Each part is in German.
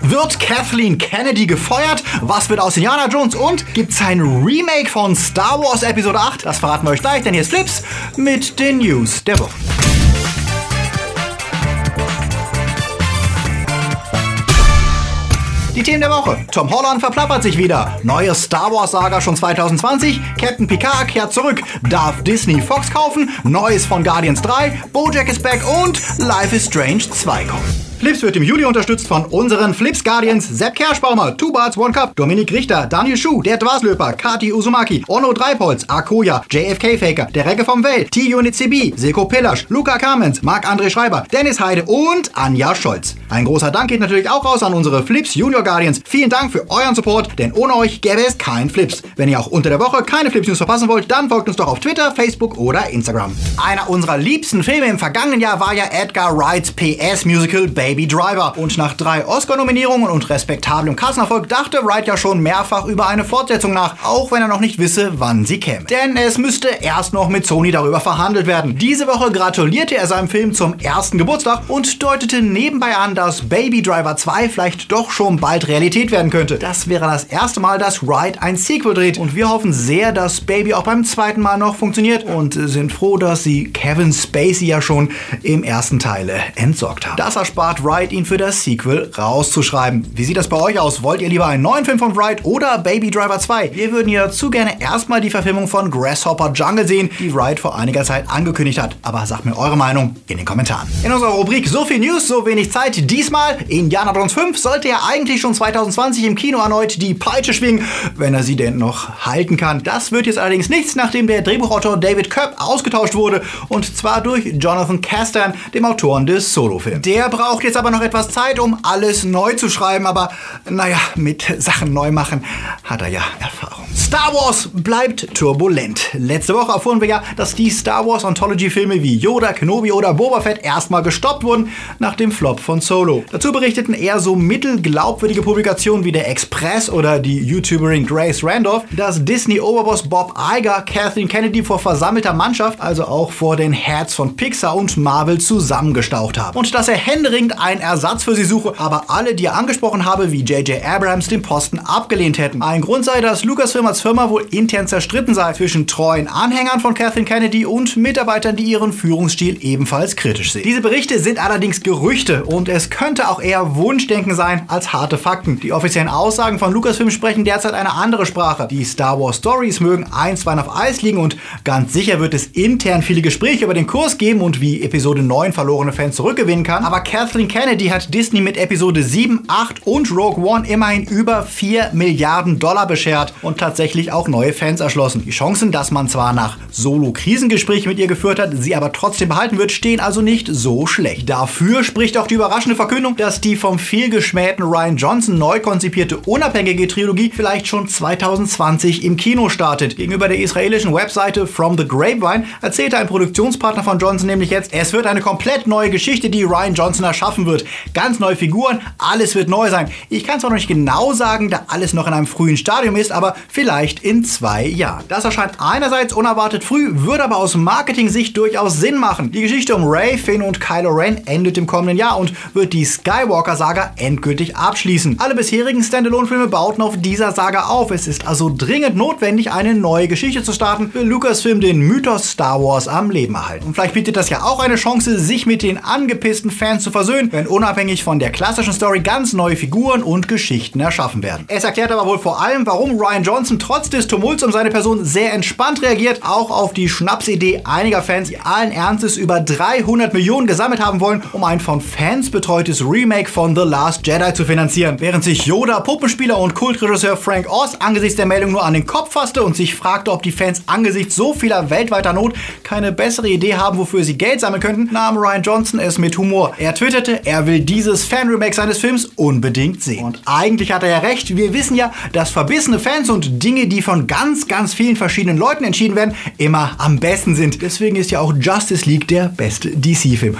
Wird Kathleen Kennedy gefeuert? Was wird aus Indiana Jones? Und gibt's ein Remake von Star Wars Episode 8? Das verraten wir euch gleich, denn hier ist Flips mit den News der Woche. Die Themen der Woche. Tom Holland verplappert sich wieder. Neue Star Wars Saga schon 2020. Captain Picard kehrt zurück. Darf Disney Fox kaufen? Neues von Guardians 3. Bojack is back und Life is Strange 2 kommen. Flips wird im Juli unterstützt von unseren Flips Guardians Sepp Kerschbaumer, Two Barts One Cup, Dominik Richter, Daniel Schuh, der Dwaslöper, Kati Uzumaki, Onno Dreipolz, Akoya, JFK Faker, der Regge vom Welt, T-Unit CB, Seko Pillasch, Luca Kamens, Marc-André Schreiber, Dennis Heide und Anja Scholz. Ein großer Dank geht natürlich auch raus an unsere Flips Junior Guardians. Vielen Dank für euren Support, denn ohne euch gäbe es kein Flips. Wenn ihr auch unter der Woche keine Flips News verpassen wollt, dann folgt uns doch auf Twitter, Facebook oder Instagram. Einer unserer liebsten Filme im vergangenen Jahr war ja Edgar Wrights PS Musical Baby Driver. Und nach drei Oscar-Nominierungen und respektablem Kassenerfolg dachte Wright ja schon mehrfach über eine Fortsetzung nach, auch wenn er noch nicht wisse, wann sie käme. Denn es müsste erst noch mit Sony darüber verhandelt werden. Diese Woche gratulierte er seinem Film zum ersten Geburtstag und deutete nebenbei an, dass Baby Driver 2 vielleicht doch schon bald Realität werden könnte. Das wäre das erste Mal, dass Wright ein Sequel dreht und wir hoffen sehr, dass Baby auch beim zweiten Mal noch funktioniert und sind froh, dass sie Kevin Spacey ja schon im ersten Teil entsorgt haben. Das erspart Wright ihn für das Sequel rauszuschreiben. Wie sieht das bei euch aus? Wollt ihr lieber einen neuen Film von Wright oder Baby Driver 2? Wir würden ja zu gerne erstmal die Verfilmung von Grasshopper Jungle sehen, die Wright vor einiger Zeit angekündigt hat. Aber sagt mir eure Meinung in den Kommentaren. In unserer Rubrik So viel News, so wenig Zeit. Diesmal Indiana Jones 5 sollte ja eigentlich schon 2020 im Kino erneut die Peitsche schwingen, wenn er sie denn noch halten kann. Das wird jetzt allerdings nichts, nachdem der Drehbuchautor David Koepp ausgetauscht wurde und zwar durch Jonathan Castan, dem Autoren des Solo-Films. Der braucht jetzt aber noch etwas Zeit, um alles neu zu schreiben, aber naja, mit Sachen neu machen hat er ja Erfahrung. Star Wars bleibt turbulent. Letzte Woche erfuhren wir ja, dass die Star Wars Anthology-Filme wie Yoda, Kenobi oder Boba Fett erstmal gestoppt wurden nach dem Flop von Solo. Dazu berichteten eher so mittelglaubwürdige Publikationen wie der Express oder die YouTuberin Grace Randolph, dass Disney-Oberboss Bob Iger Kathleen Kennedy vor versammelter Mannschaft, also auch vor den Heads von Pixar und Marvel zusammengestaucht haben. Und dass er händeringend einen Ersatz für sie suche, aber alle, die er angesprochen habe, wie J.J. Abrams, den Posten abgelehnt hätten. Ein Grund sei, dass Lucasfilm als Firma wohl intern zerstritten sei zwischen treuen Anhängern von Kathleen Kennedy und Mitarbeitern, die ihren Führungsstil ebenfalls kritisch sehen. Diese Berichte sind allerdings Gerüchte und es könnte auch eher Wunschdenken sein als harte Fakten. Die offiziellen Aussagen von Lucasfilm sprechen derzeit eine andere Sprache. Die Star Wars Stories mögen einstweilen auf Eis liegen und ganz sicher wird es intern viele Gespräche über den Kurs geben und wie Episode 9 verlorene Fans zurückgewinnen kann. Aber Kathleen Kennedy hat Disney mit Episode 7, 8 und Rogue One immerhin über 4 Milliarden Dollar beschert und tatsächlich auch neue Fans erschlossen. Die Chancen, dass man zwar nach Solo-Krisengespräche mit ihr geführt hat, sie aber trotzdem behalten wird, stehen also nicht so schlecht. Dafür spricht auch die überraschende Verkündung, dass die vom vielgeschmähten Ryan Johnson neu konzipierte unabhängige Trilogie vielleicht schon 2020 im Kino startet. Gegenüber der israelischen Webseite From the Grapevine erzählte ein Produktionspartner von Johnson nämlich jetzt, es wird eine komplett neue Geschichte, die Ryan Johnson erschaffen wird. Ganz neue Figuren, alles wird neu sein. Ich kann es auch noch nicht genau sagen, da alles noch in einem frühen Stadium ist, aber vielleicht in zwei Jahren. Das erscheint einerseits unerwartet früh, würde aber aus Marketing-Sicht durchaus Sinn machen. Die Geschichte um Ray, Finn und Kylo Ren endet im kommenden Jahr und wird die Skywalker-Saga endgültig abschließen. Alle bisherigen Standalone-Filme bauten auf dieser Saga auf. Es ist also dringend notwendig, eine neue Geschichte zu starten, will Lucasfilm den Mythos Star Wars am Leben erhalten. Und vielleicht bietet das ja auch eine Chance, sich mit den angepissten Fans zu versöhnen, wenn unabhängig von der klassischen Story ganz neue Figuren und Geschichten erschaffen werden. Es erklärt aber wohl vor allem, warum Ryan Johnson trotz des Tumults um seine Person sehr entspannt reagiert, auch auf die Schnapsidee einiger Fans, die allen Ernstes über 300 Millionen gesammelt haben wollen, um ein von Fans betreutes Remake von The Last Jedi zu finanzieren. Während sich Yoda, Puppenspieler und Kultregisseur Frank Oz angesichts der Meldung nur an den Kopf fasste und sich fragte, ob die Fans angesichts so vieler weltweiter Not keine bessere Idee haben, wofür sie Geld sammeln könnten, nahm Ryan Johnson es mit Humor. Er twitterte, er will dieses Fan-Remake seines Films unbedingt sehen. Und eigentlich hat er ja recht. Wir wissen ja, dass verbissene Fans und Dinge, die von ganz, ganz vielen verschiedenen Leuten entschieden werden, immer am besten sind. Deswegen ist ja auch Justice League der beste DC-Film.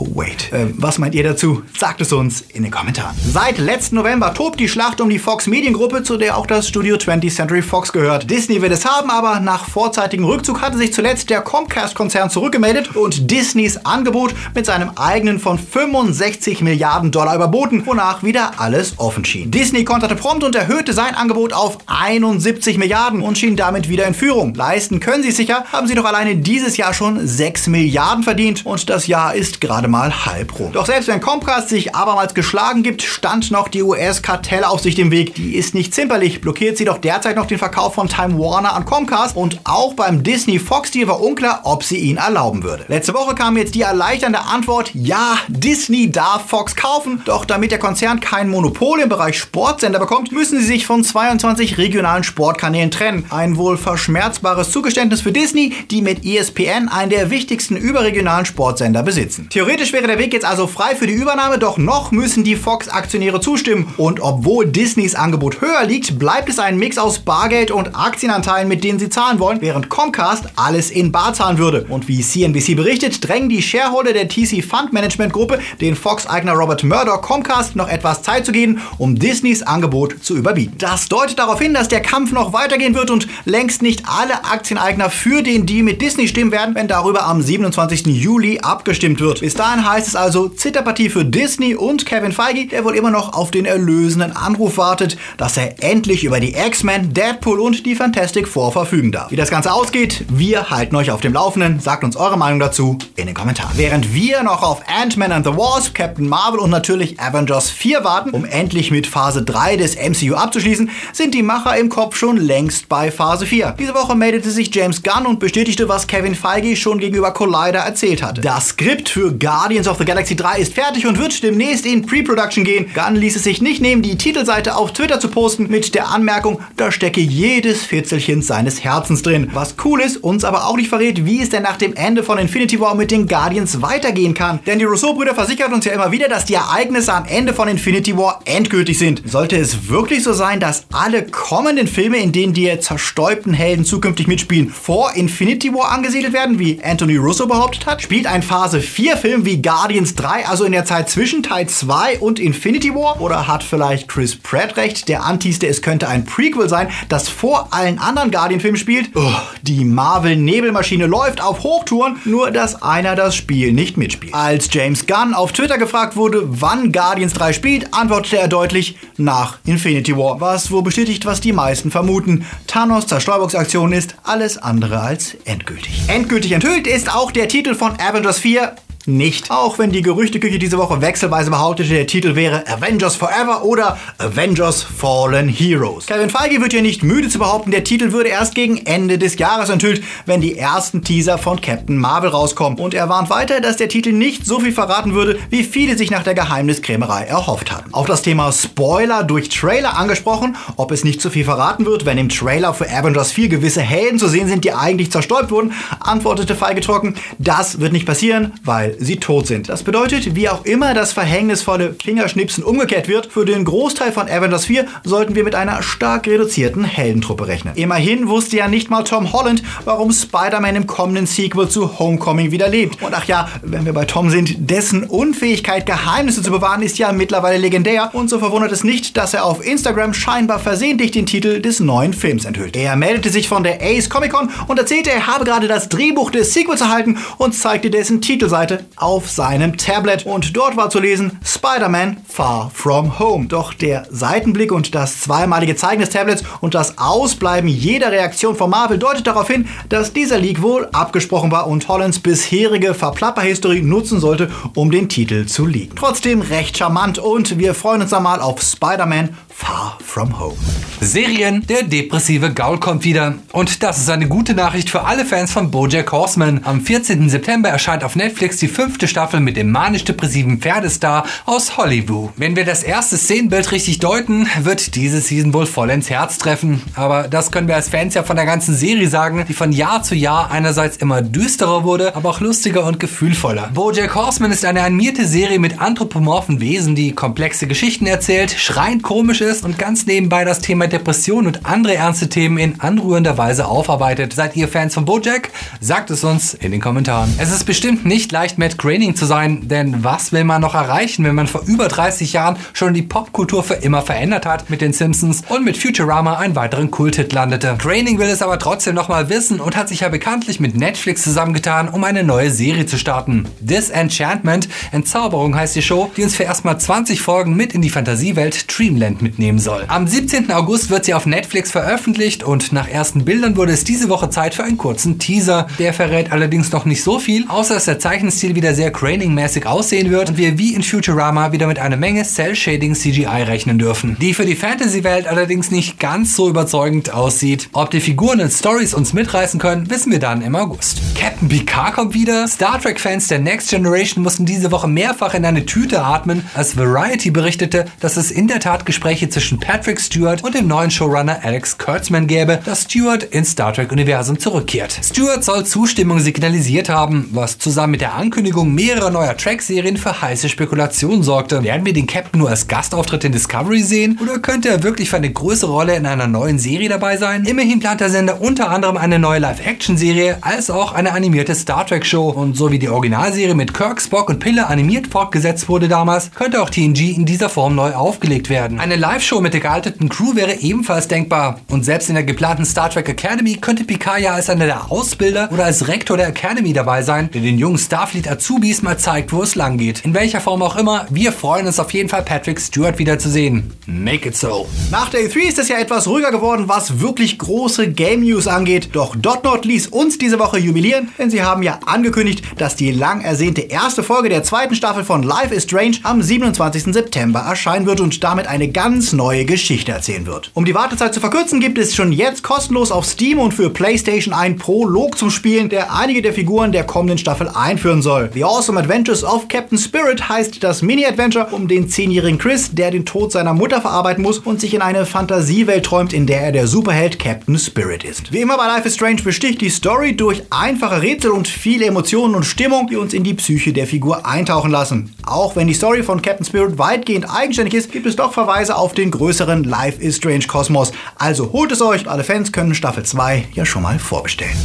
Oh wait. Äh, was meint ihr dazu? Sagt es uns in den Kommentaren. Seit letzten November tobt die Schlacht um die Fox Mediengruppe, zu der auch das Studio 20th Century Fox gehört. Disney will es haben, aber nach vorzeitigem Rückzug hatte sich zuletzt der Comcast-Konzern zurückgemeldet und Disneys Angebot mit seinem eigenen von 65 Milliarden Dollar überboten, wonach wieder alles offen schien. Disney konterte prompt und erhöhte sein Angebot auf 71 Milliarden und schien damit wieder in Führung. Leisten können sie sicher, haben sie doch alleine dieses Jahr schon 6 Milliarden verdient und das Jahr ist gerade mal halb rum. Doch selbst wenn Comcast sich abermals geschlagen gibt, stand noch die US-Kartellaufsicht im Weg. Die ist nicht zimperlich, blockiert sie doch derzeit noch den Verkauf von Time Warner an Comcast und auch beim Disney-Fox-Deal war unklar, ob sie ihn erlauben würde. Letzte Woche kam jetzt die erleichternde Antwort, ja, Disney darf Fox kaufen, doch damit der Konzern kein Monopol im Bereich Sportsender bekommt, müssen sie sich von 22 regionalen Sportkanälen trennen. Ein wohl verschmerzbares Zugeständnis für Disney, die mit ESPN einen der wichtigsten überregionalen Sportsender besitzen. Theoretisch wäre der Weg jetzt also frei für die Übernahme, doch noch müssen die Fox-Aktionäre zustimmen. Und obwohl Disneys Angebot höher liegt, bleibt es ein Mix aus Bargeld und Aktienanteilen, mit denen sie zahlen wollen, während Comcast alles in Bar zahlen würde. Und wie CNBC berichtet, drängen die Shareholder der TC Fund Management Gruppe den Fox-Eigner Robert Murdoch Comcast noch etwas Zeit zu geben, um Disneys Angebot zu überbieten. Das deutet darauf hin, dass der Kampf noch weitergehen wird und längst nicht alle Aktieneigner für den Deal mit Disney stimmen werden, wenn darüber am 27. Juli abgestimmt wird. Bis dahin heißt es also Zitterpartie für Disney und Kevin Feige, der wohl immer noch auf den erlösenden Anruf wartet, dass er endlich über die X-Men, Deadpool und die Fantastic Four verfügen darf. Wie das Ganze ausgeht, wir halten euch auf dem Laufenden. Sagt uns eure Meinung dazu in den Kommentaren. Während wir noch auf Ant-Man and the Wasp, Captain Marvel und natürlich Avengers 4 warten, um endlich mit Phase 3 des MCU abzuschließen, sind die Macher im Kopf schon längst bei Phase 4. Diese Woche meldete sich James Gunn und bestätigte, was Kevin Feige schon gegenüber Collider erzählt hatte. Das Skript für Guardians of the Galaxy 3 ist fertig und wird demnächst in Pre-Production gehen. Gunn ließ es sich nicht nehmen, die Titelseite auf Twitter zu posten mit der Anmerkung, da stecke jedes Fitzelchen seines Herzens drin. Was cool ist, uns aber auch nicht verrät, wie es denn nach dem Ende von Infinity War mit den Guardians weitergehen kann. Denn die Rousseau-Brüder versichern uns ja immer wieder, dass die Ereignisse am Ende von Infinity War endgültig sind. Sollte es wirklich so sein, dass alle kommenden Filme, in denen die zerstäubten Helden zukünftig mitspielen, vor Infinity War angesiedelt werden, wie Anthony Russo behauptet hat? Spielt ein Phase 4 Film wie Guardians 3 also in der Zeit zwischen Teil 2 und Infinity War? Oder hat vielleicht Chris Pratt recht, der antiste, es könnte ein Prequel sein, das vor allen anderen Guardian-Filmen spielt? Oh, die Marvel-Nebelmaschine läuft auf Hochtouren, nur dass einer das Spiel nicht mitspielt. Als James Gunn auf Twitter gefragt wurde, wann Guardians 3 spielt, antwortete er deutlich nach Infinity War, was wohl bestätigt, was die meisten vermuten. Thanos Zerstäubungsaktion ist alles andere als endgültig. Endgültig enthüllt ist auch der Titel von Avengers 4 nicht. Auch wenn die Gerüchteküche diese Woche wechselweise behauptete, der Titel wäre Avengers Forever oder Avengers Fallen Heroes. Kevin Feige wird ja nicht müde zu behaupten, der Titel würde erst gegen Ende des Jahres enthüllt, wenn die ersten Teaser von Captain Marvel rauskommen. Und er warnt weiter, dass der Titel nicht so viel verraten würde, wie viele sich nach der Geheimniskrämerei erhofft haben. Auch das Thema Spoiler durch Trailer angesprochen, ob es nicht zu viel verraten wird, wenn im Trailer für Avengers 4 gewisse Helden zu sehen sind, die eigentlich zerstäubt wurden, antwortete Feige trocken, das wird nicht passieren, weil sie tot sind. Das bedeutet, wie auch immer das verhängnisvolle Fingerschnipsen umgekehrt wird, für den Großteil von Avengers 4 sollten wir mit einer stark reduzierten Heldentruppe rechnen. Immerhin wusste ja nicht mal Tom Holland, warum Spider-Man im kommenden Sequel zu Homecoming wieder lebt. Und ach ja, wenn wir bei Tom sind, dessen Unfähigkeit, Geheimnisse zu bewahren, ist ja mittlerweile legendär und so verwundert es nicht, dass er auf Instagram scheinbar versehentlich den Titel des neuen Films enthüllt. Er meldete sich von der Ace Comic Con und erzählte, er habe gerade das Drehbuch des Sequels erhalten und zeigte dessen Titelseite auf seinem Tablet. Und dort war zu lesen Spider-Man Far From Home. Doch der Seitenblick und das zweimalige Zeigen des Tablets und das Ausbleiben jeder Reaktion von Marvel deutet darauf hin, dass dieser Leak wohl abgesprochen war und Hollands bisherige Verplapperhistorie nutzen sollte, um den Titel zu leaken. Trotzdem recht charmant und wir freuen uns einmal auf Spider-Man Far From Home. Serien, der depressive Gaul kommt wieder. Und das ist eine gute Nachricht für alle Fans von Bojack Horseman. Am 14. September erscheint auf Netflix die fünfte Staffel mit dem manisch-depressiven Pferdestar aus Hollywood. Wenn wir das erste Szenenbild richtig deuten, wird diese Season wohl voll ins Herz treffen. Aber das können wir als Fans ja von der ganzen Serie sagen, die von Jahr zu Jahr einerseits immer düsterer wurde, aber auch lustiger und gefühlvoller. Bojack Horseman ist eine animierte Serie mit anthropomorphen Wesen, die komplexe Geschichten erzählt, schreiend komisch ist und ganz nebenbei das Thema Depression und andere ernste Themen in anrührender Weise aufarbeitet. Seid ihr Fans von Bojack? Sagt es uns in den Kommentaren. Es ist bestimmt nicht leicht Matt Groening zu sein, denn was will man noch erreichen, wenn man vor über 30 Jahren schon die Popkultur für immer verändert hat mit den Simpsons und mit Futurama einen weiteren Kulthit landete. Groening will es aber trotzdem nochmal wissen und hat sich ja bekanntlich mit Netflix zusammengetan, um eine neue Serie zu starten. Disenchantment, Entzauberung heißt die Show, die uns für erstmal 20 Folgen mit in die Fantasiewelt Dreamland mitnehmen soll. Am 17. August wird sie auf Netflix veröffentlicht und nach ersten Bildern wurde es diese Woche Zeit für einen kurzen Teaser. Der verrät allerdings noch nicht so viel, außer dass der Zeichenstil wieder sehr Craning-mäßig aussehen wird und wir wie in Futurama wieder mit einer Menge Cell-Shading CGI rechnen dürfen. Die für die Fantasy-Welt allerdings nicht ganz so überzeugend aussieht. Ob die Figuren und Stories uns mitreißen können, wissen wir dann im August. Captain Picard kommt wieder. Star Trek-Fans der Next Generation mussten diese Woche mehrfach in eine Tüte atmen, als Variety berichtete, dass es in der Tat Gespräche zwischen Patrick Stewart und dem neuen Showrunner Alex Kurtzman gäbe, dass Stewart ins Star Trek-Universum zurückkehrt. Stewart soll Zustimmung signalisiert haben, was zusammen mit der Ankündigung mehrerer neuer Track-Serien für heiße Spekulationen sorgte. Werden wir den Captain nur als Gastauftritt in Discovery sehen oder könnte er wirklich für eine größere Rolle in einer neuen Serie dabei sein? Immerhin plant der Sender unter anderem eine neue Live-Action-Serie als auch eine animierte Star Trek-Show und so wie die Originalserie mit Kirk, Spock und Pille animiert fortgesetzt wurde damals, könnte auch TNG in dieser Form neu aufgelegt werden. Eine Live-Show mit der gealteten Crew wäre ebenfalls denkbar und selbst in der geplanten Star Trek Academy könnte Picard ja als einer der Ausbilder oder als Rektor der Academy dabei sein, der den jungen Starfleet Azubis mal zeigt, wo es lang geht. In welcher Form auch immer, wir freuen uns auf jeden Fall Patrick Stewart wiederzusehen. Make it so. Nach Day 3 ist es ja etwas ruhiger geworden, was wirklich große Game News angeht. Doch Dotnot ließ uns diese Woche jubilieren, denn sie haben ja angekündigt, dass die lang ersehnte erste Folge der zweiten Staffel von Life is Strange am 27. September erscheinen wird und damit eine ganz neue Geschichte erzählen wird. Um die Wartezeit zu verkürzen, gibt es schon jetzt kostenlos auf Steam und für PlayStation ein Prolog zum Spielen, der einige der Figuren der kommenden Staffel einführen soll. The Awesome Adventures of Captain Spirit heißt das Mini-Adventure um den 10-jährigen Chris, der den Tod seiner Mutter verarbeiten muss und sich in eine Fantasiewelt träumt, in der er der Superheld Captain Spirit ist. Wie immer bei Life is Strange besticht die Story durch einfache Rätsel und viele Emotionen und Stimmung, die uns in die Psyche der Figur eintauchen lassen. Auch wenn die Story von Captain Spirit weitgehend eigenständig ist, gibt es doch Verweise auf den größeren Life is Strange Kosmos. Also holt es euch, alle Fans können Staffel 2 ja schon mal vorbestellen.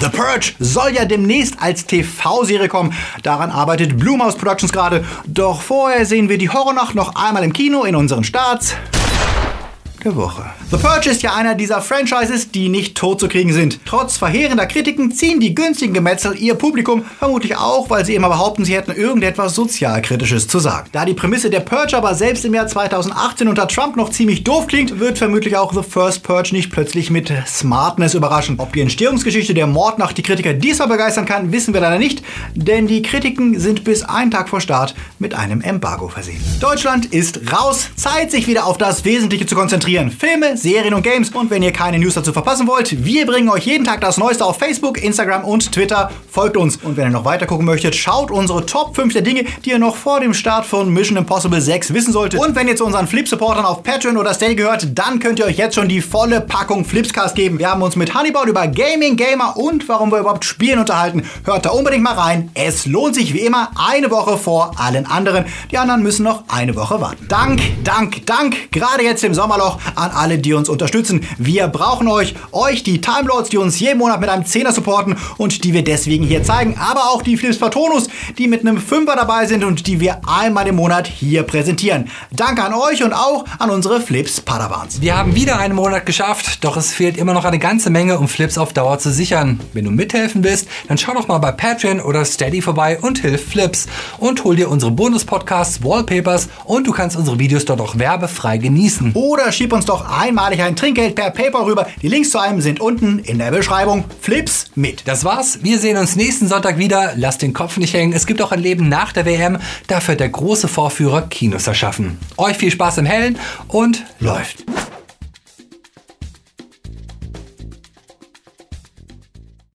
The Purge soll ja demnächst als TV-Serie kommen. Daran arbeitet Blumhouse Productions gerade. Doch vorher sehen wir die Horrornacht noch einmal im Kino in unseren Starts der Woche. The Purge ist ja einer dieser Franchises, die nicht tot zu kriegen sind. Trotz verheerender Kritiken ziehen die günstigen Gemetzel ihr Publikum, vermutlich auch, weil sie immer behaupten, sie hätten irgendetwas Sozialkritisches zu sagen. Da die Prämisse der Purge aber selbst im Jahr 2018 unter Trump noch ziemlich doof klingt, wird vermutlich auch The First Purge nicht plötzlich mit Smartness überraschen. Ob die Entstehungsgeschichte der Mordnacht die Kritiker diesmal begeistern kann, wissen wir leider nicht, denn die Kritiken sind bis einen Tag vor Start mit einem Embargo versehen. Deutschland ist raus, Zeit sich wieder auf das Wesentliche zu konzentrieren. Filme, Serien und Games. Und wenn ihr keine News dazu verpassen wollt, wir bringen euch jeden Tag das Neueste auf Facebook, Instagram und Twitter. Folgt uns. Und wenn ihr noch weiter gucken möchtet, schaut unsere Top 5 der Dinge, die ihr noch vor dem Start von Mission Impossible 6 wissen solltet. Und wenn ihr zu unseren Flip-Supportern auf Patreon oder Steady gehört, dann könnt ihr euch jetzt schon die volle Packung Flipscast geben. Wir haben uns mit Honeyball über Gaming, Gamer und warum wir überhaupt spielen unterhalten. Hört da unbedingt mal rein. Es lohnt sich wie immer eine Woche vor allen anderen. Die anderen müssen noch eine Woche warten. Dank, Dank, Dank, gerade jetzt im Sommerloch an alle, die uns unterstützen. Wir brauchen euch, euch, die Timelords, die uns jeden Monat mit einem Zehner supporten und die wir deswegen hier zeigen, aber auch die Flips Patronus, die mit einem Fünfer dabei sind und die wir einmal im Monat hier präsentieren. Danke an euch und auch an unsere Flips Padawans. Wir haben wieder einen Monat geschafft, doch es fehlt immer noch eine ganze Menge, um Flips auf Dauer zu sichern. Wenn du mithelfen willst, dann schau doch mal bei Patreon oder Steady vorbei und hilf Flips und hol dir unsere Bonus-Podcasts, Wallpapers und du kannst unsere Videos dort auch werbefrei genießen. Oder schieb uns doch einmalig ein Trinkgeld per PayPal rüber. Die Links zu einem sind unten in der Beschreibung. Flips mit. Das war's. Wir sehen uns nächsten Sonntag wieder. Lass den Kopf nicht hängen. Es gibt auch ein Leben nach der WM. Dafür hat der große Vorführer Kinos erschaffen. Euch viel Spaß im Hellen und läuft.